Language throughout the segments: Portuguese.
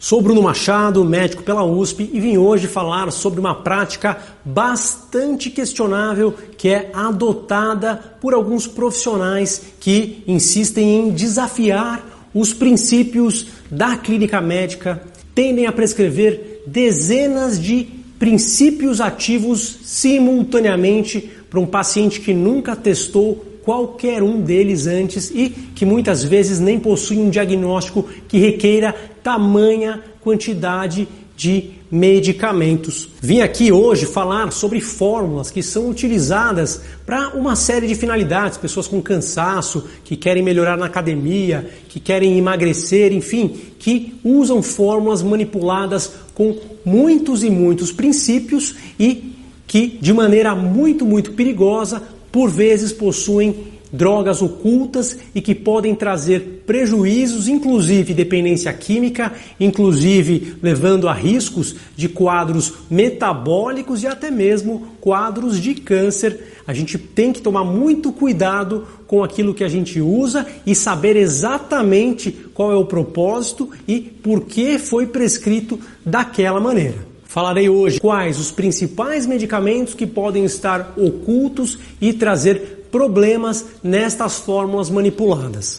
Sou Bruno Machado, médico pela USP, e vim hoje falar sobre uma prática bastante questionável que é adotada por alguns profissionais que insistem em desafiar os princípios da clínica médica, tendem a prescrever dezenas de princípios ativos simultaneamente para um paciente que nunca testou qualquer um deles antes e que muitas vezes nem possui um diagnóstico que requeira tamanha quantidade de medicamentos. Vim aqui hoje falar sobre fórmulas que são utilizadas para uma série de finalidades, pessoas com cansaço, que querem melhorar na academia, que querem emagrecer, enfim, que usam fórmulas manipuladas com muitos e muitos princípios e que de maneira muito, muito perigosa por vezes possuem drogas ocultas e que podem trazer prejuízos, inclusive dependência química, inclusive levando a riscos de quadros metabólicos e até mesmo quadros de câncer. A gente tem que tomar muito cuidado com aquilo que a gente usa e saber exatamente qual é o propósito e por que foi prescrito daquela maneira. Falarei hoje quais os principais medicamentos que podem estar ocultos e trazer problemas nestas fórmulas manipuladas.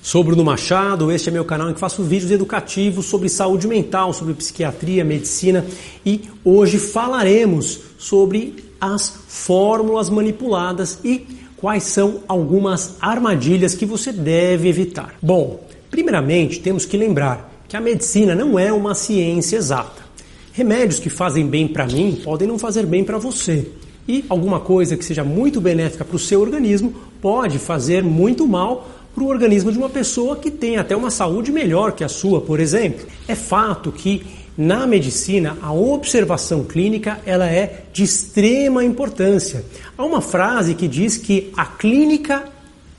Sou Bruno Machado, este é meu canal em que faço vídeos educativos sobre saúde mental, sobre psiquiatria, medicina e hoje falaremos sobre as fórmulas manipuladas e quais são algumas armadilhas que você deve evitar. Bom, primeiramente temos que lembrar que a medicina não é uma ciência exata. Remédios que fazem bem para mim podem não fazer bem para você. E alguma coisa que seja muito benéfica para o seu organismo pode fazer muito mal para o organismo de uma pessoa que tem até uma saúde melhor que a sua, por exemplo. É fato que na medicina a observação clínica ela é de extrema importância. Há uma frase que diz que a clínica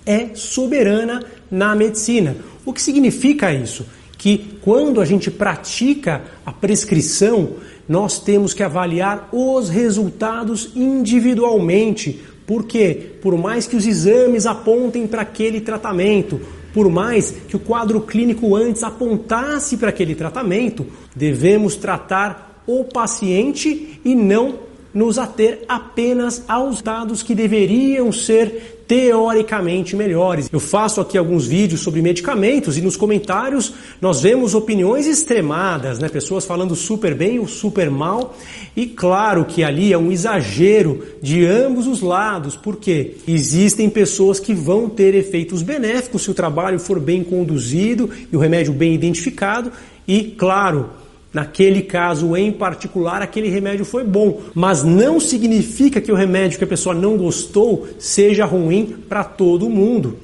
é soberana na medicina. O que significa isso? Que quando a gente pratica a prescrição, nós temos que avaliar os resultados individualmente. Porque, por mais que os exames apontem para aquele tratamento, por mais que o quadro clínico antes apontasse para aquele tratamento, devemos tratar o paciente e não nos ater apenas aos dados que deveriam ser teoricamente melhores. Eu faço aqui alguns vídeos sobre medicamentos e nos comentários nós vemos opiniões extremadas, né? Pessoas falando super bem ou super mal. E claro que ali é um exagero de ambos os lados, porque existem pessoas que vão ter efeitos benéficos se o trabalho for bem conduzido e o remédio bem identificado. E claro, Naquele caso em particular, aquele remédio foi bom, mas não significa que o remédio que a pessoa não gostou seja ruim para todo mundo.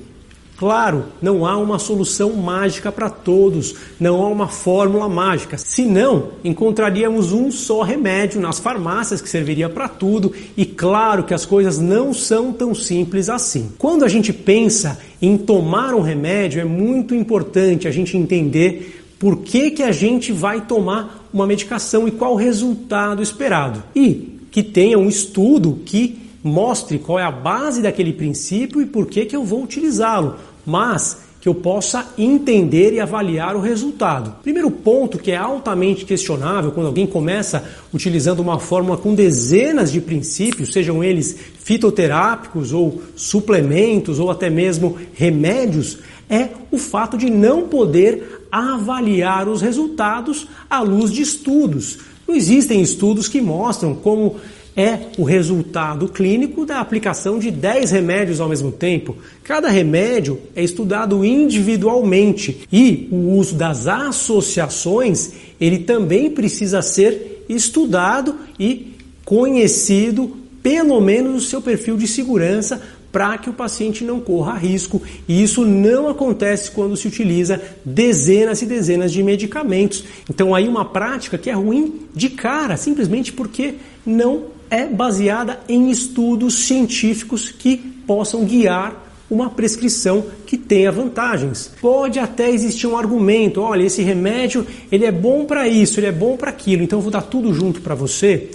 Claro, não há uma solução mágica para todos, não há uma fórmula mágica. Senão, encontraríamos um só remédio nas farmácias que serviria para tudo, e claro que as coisas não são tão simples assim. Quando a gente pensa em tomar um remédio, é muito importante a gente entender por que, que a gente vai tomar uma medicação e qual o resultado esperado. E que tenha um estudo que mostre qual é a base daquele princípio e por que, que eu vou utilizá-lo. Mas que eu possa entender e avaliar o resultado. Primeiro ponto que é altamente questionável quando alguém começa utilizando uma fórmula com dezenas de princípios, sejam eles fitoterápicos ou suplementos ou até mesmo remédios, é o fato de não poder avaliar os resultados à luz de estudos. Não existem estudos que mostram como é o resultado clínico da aplicação de 10 remédios ao mesmo tempo. Cada remédio é estudado individualmente e o uso das associações, ele também precisa ser estudado e conhecido pelo menos o seu perfil de segurança para que o paciente não corra risco. E isso não acontece quando se utiliza dezenas e dezenas de medicamentos. Então aí uma prática que é ruim de cara, simplesmente porque não é baseada em estudos científicos que possam guiar uma prescrição que tenha vantagens. Pode até existir um argumento, olha, esse remédio, ele é bom para isso, ele é bom para aquilo, então eu vou dar tudo junto para você.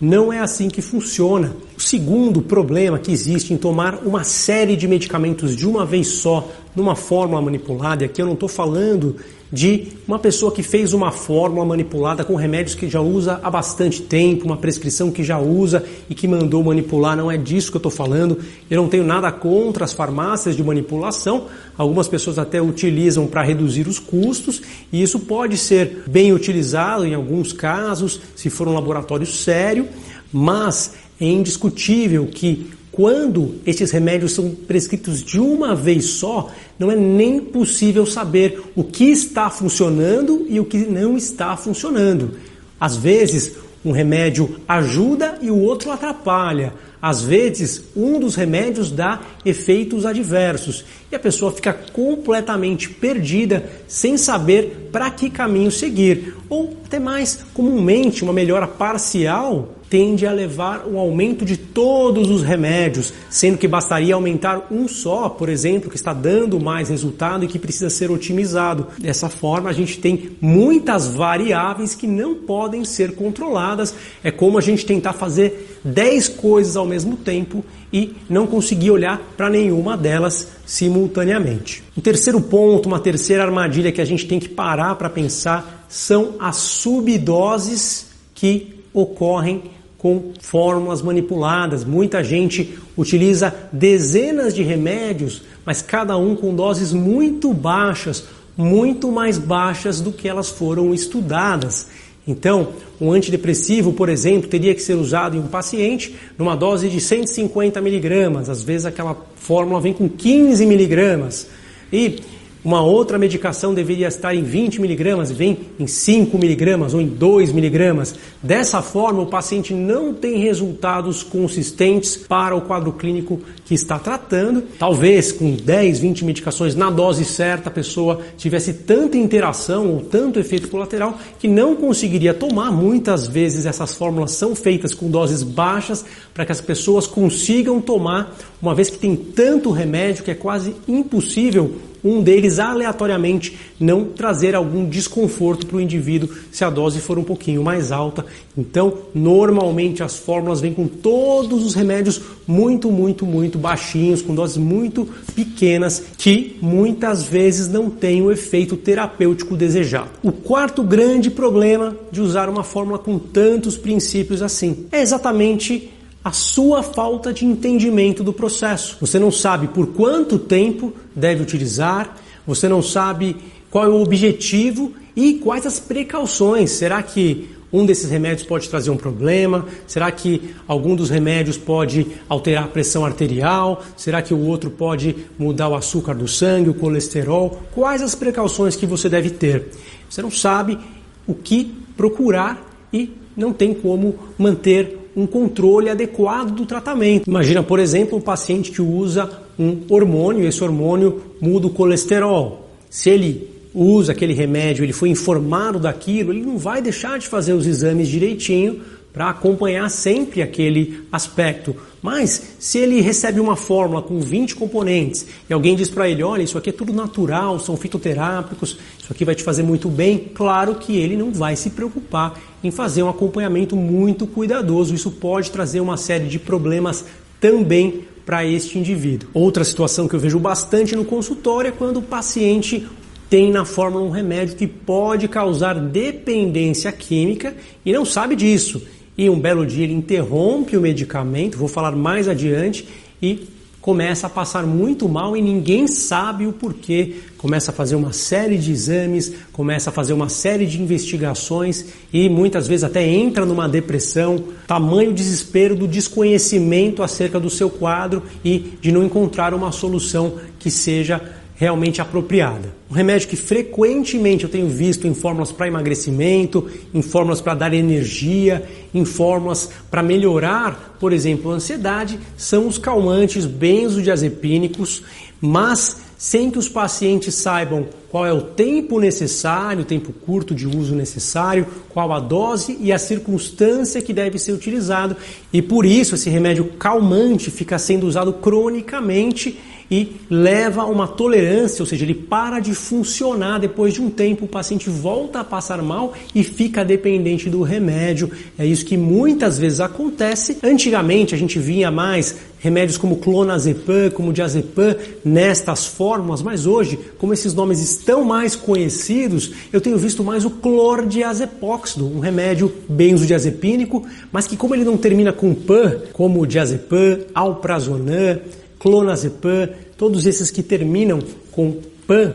Não é assim que funciona. Segundo problema que existe em tomar uma série de medicamentos de uma vez só numa fórmula manipulada, e aqui eu não estou falando de uma pessoa que fez uma fórmula manipulada com remédios que já usa há bastante tempo, uma prescrição que já usa e que mandou manipular, não é disso que eu estou falando. Eu não tenho nada contra as farmácias de manipulação, algumas pessoas até utilizam para reduzir os custos e isso pode ser bem utilizado em alguns casos, se for um laboratório sério, mas é indiscutível que quando esses remédios são prescritos de uma vez só, não é nem possível saber o que está funcionando e o que não está funcionando. Às vezes, um remédio ajuda e o outro atrapalha. Às vezes, um dos remédios dá efeitos adversos e a pessoa fica completamente perdida sem saber para que caminho seguir. Ou até mais comumente, uma melhora parcial tende a levar um aumento de todos os remédios, sendo que bastaria aumentar um só, por exemplo, que está dando mais resultado e que precisa ser otimizado. Dessa forma, a gente tem muitas variáveis que não podem ser controladas. É como a gente tentar fazer 10 coisas ao mesmo tempo e não conseguir olhar para nenhuma delas simultaneamente. Um terceiro ponto, uma terceira armadilha que a gente tem que parar para pensar são as subdoses que ocorrem com fórmulas manipuladas. Muita gente utiliza dezenas de remédios, mas cada um com doses muito baixas, muito mais baixas do que elas foram estudadas. Então, um antidepressivo, por exemplo, teria que ser usado em um paciente numa dose de 150 miligramas. Às vezes aquela fórmula vem com 15 miligramas. E uma outra medicação deveria estar em 20 miligramas, vem em 5 miligramas ou em 2 miligramas. Dessa forma, o paciente não tem resultados consistentes para o quadro clínico que está tratando. Talvez com 10, 20 medicações na dose certa, a pessoa tivesse tanta interação ou tanto efeito colateral que não conseguiria tomar. Muitas vezes essas fórmulas são feitas com doses baixas para que as pessoas consigam tomar, uma vez que tem tanto remédio que é quase impossível um deles aleatoriamente não trazer algum desconforto para o indivíduo se a dose for um pouquinho mais alta. Então, normalmente as fórmulas vêm com todos os remédios muito, muito, muito baixinhos, com doses muito pequenas, que muitas vezes não têm o efeito terapêutico desejado. O quarto grande problema de usar uma fórmula com tantos princípios assim é exatamente a sua falta de entendimento do processo. Você não sabe por quanto tempo deve utilizar, você não sabe qual é o objetivo e quais as precauções. Será que um desses remédios pode trazer um problema? Será que algum dos remédios pode alterar a pressão arterial? Será que o outro pode mudar o açúcar do sangue, o colesterol? Quais as precauções que você deve ter? Você não sabe o que procurar e não tem como manter um controle adequado do tratamento. Imagina, por exemplo, um paciente que usa um hormônio, esse hormônio muda o colesterol. Se ele usa aquele remédio, ele foi informado daquilo, ele não vai deixar de fazer os exames direitinho para acompanhar sempre aquele aspecto. Mas se ele recebe uma fórmula com 20 componentes e alguém diz para ele, olha, isso aqui é tudo natural, são fitoterápicos, isso aqui vai te fazer muito bem, claro que ele não vai se preocupar em fazer um acompanhamento muito cuidadoso. Isso pode trazer uma série de problemas também para este indivíduo. Outra situação que eu vejo bastante no consultório é quando o paciente tem na fórmula um remédio que pode causar dependência química e não sabe disso e um belo dia ele interrompe o medicamento, vou falar mais adiante, e começa a passar muito mal e ninguém sabe o porquê. Começa a fazer uma série de exames, começa a fazer uma série de investigações e muitas vezes até entra numa depressão. Tamanho desespero do desconhecimento acerca do seu quadro e de não encontrar uma solução que seja realmente apropriada. Um remédio que frequentemente eu tenho visto em fórmulas para emagrecimento, em fórmulas para dar energia, em fórmulas para melhorar, por exemplo, a ansiedade, são os calmantes benzodiazepínicos, mas sem que os pacientes saibam qual é o tempo necessário, o tempo curto de uso necessário, qual a dose e a circunstância que deve ser utilizado. E por isso esse remédio calmante fica sendo usado cronicamente e leva a uma tolerância, ou seja, ele para de funcionar depois de um tempo, o paciente volta a passar mal e fica dependente do remédio. É isso que muitas vezes acontece. Antigamente a gente via mais remédios como clonazepam, como diazepam nestas fórmulas, mas hoje, como esses nomes estão mais conhecidos, eu tenho visto mais o clordiazepóxido, um remédio benzodiazepínico, mas que como ele não termina com pan, como diazepam, alprazolam, clonazepam, todos esses que terminam com pan,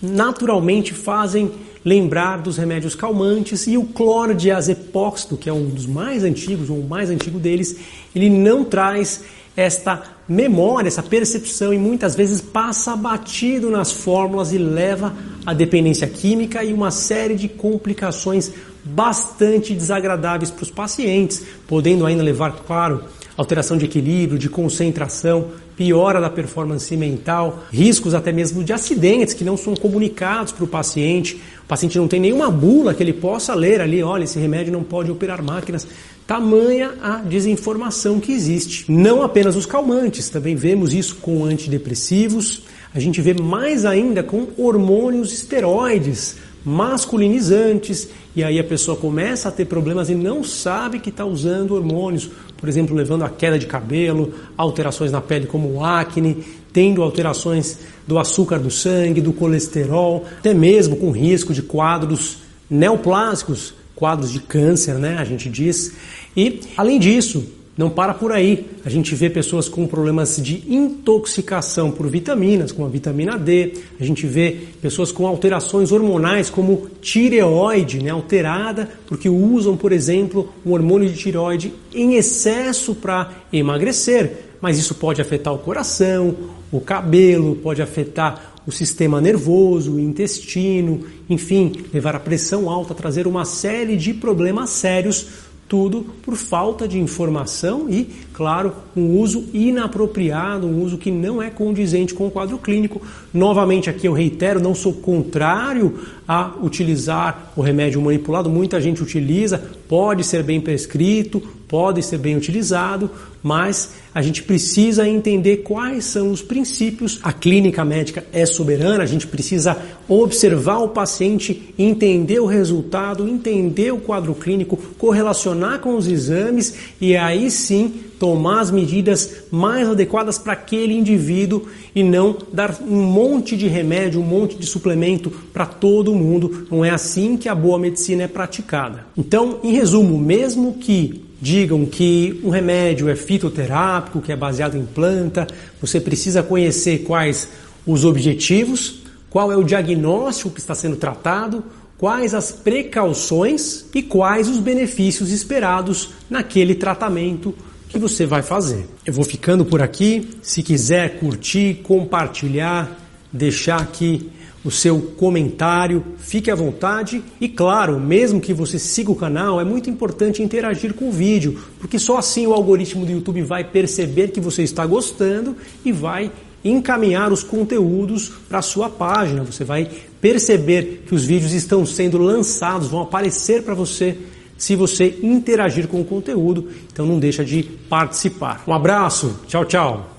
naturalmente fazem lembrar dos remédios calmantes e o clordiazepóxido, que é um dos mais antigos, ou o mais antigo deles, ele não traz esta memória, essa percepção e muitas vezes passa batido nas fórmulas e leva à dependência química e uma série de complicações bastante desagradáveis para os pacientes, podendo ainda levar, claro, alteração de equilíbrio, de concentração, piora da performance mental, riscos até mesmo de acidentes que não são comunicados para o paciente. O paciente não tem nenhuma bula que ele possa ler ali, olha, esse remédio não pode operar máquinas. Tamanha a desinformação que existe. Não apenas os calmantes, também vemos isso com antidepressivos, a gente vê mais ainda com hormônios esteroides masculinizantes, e aí a pessoa começa a ter problemas e não sabe que está usando hormônios, por exemplo, levando a queda de cabelo, alterações na pele como acne, tendo alterações do açúcar do sangue, do colesterol, até mesmo com risco de quadros neoplásicos, quadros de câncer, né, a gente diz. E além disso, não para por aí. A gente vê pessoas com problemas de intoxicação por vitaminas, como a vitamina D. A gente vê pessoas com alterações hormonais, como tireoide, né, alterada, porque usam, por exemplo, um hormônio de tireoide em excesso para emagrecer. Mas isso pode afetar o coração, o cabelo, pode afetar o sistema nervoso, o intestino, enfim, levar a pressão alta, trazer uma série de problemas sérios tudo por falta de informação e, claro, um uso inapropriado, um uso que não é condizente com o quadro clínico. Novamente, aqui eu reitero, não sou contrário a utilizar o remédio manipulado, muita gente utiliza, pode ser bem prescrito, pode ser bem utilizado, mas a gente precisa entender quais são os princípios. A clínica médica é soberana, a gente precisa observar o paciente, entender o resultado, entender o quadro clínico, correlacionar com os exames e aí sim tomar as medidas mais adequadas para aquele indivíduo e não dar um monte de remédio, um monte de suplemento para todo mundo. Não é assim que a boa medicina é praticada. Então, em resumo, mesmo que digam que um remédio é fitoterápico, que é baseado em planta, você precisa conhecer quais os objetivos, qual é o diagnóstico que está sendo tratado, quais as precauções e quais os benefícios esperados naquele tratamento que você vai fazer. Eu vou ficando por aqui. Se quiser curtir, compartilhar, deixar aqui o seu comentário, fique à vontade e claro, mesmo que você siga o canal, é muito importante interagir com o vídeo, porque só assim o algoritmo do YouTube vai perceber que você está gostando e vai encaminhar os conteúdos para a sua página. Você vai perceber que os vídeos estão sendo lançados, vão aparecer para você se você interagir com o conteúdo. Então não deixa de participar. Um abraço, tchau, tchau.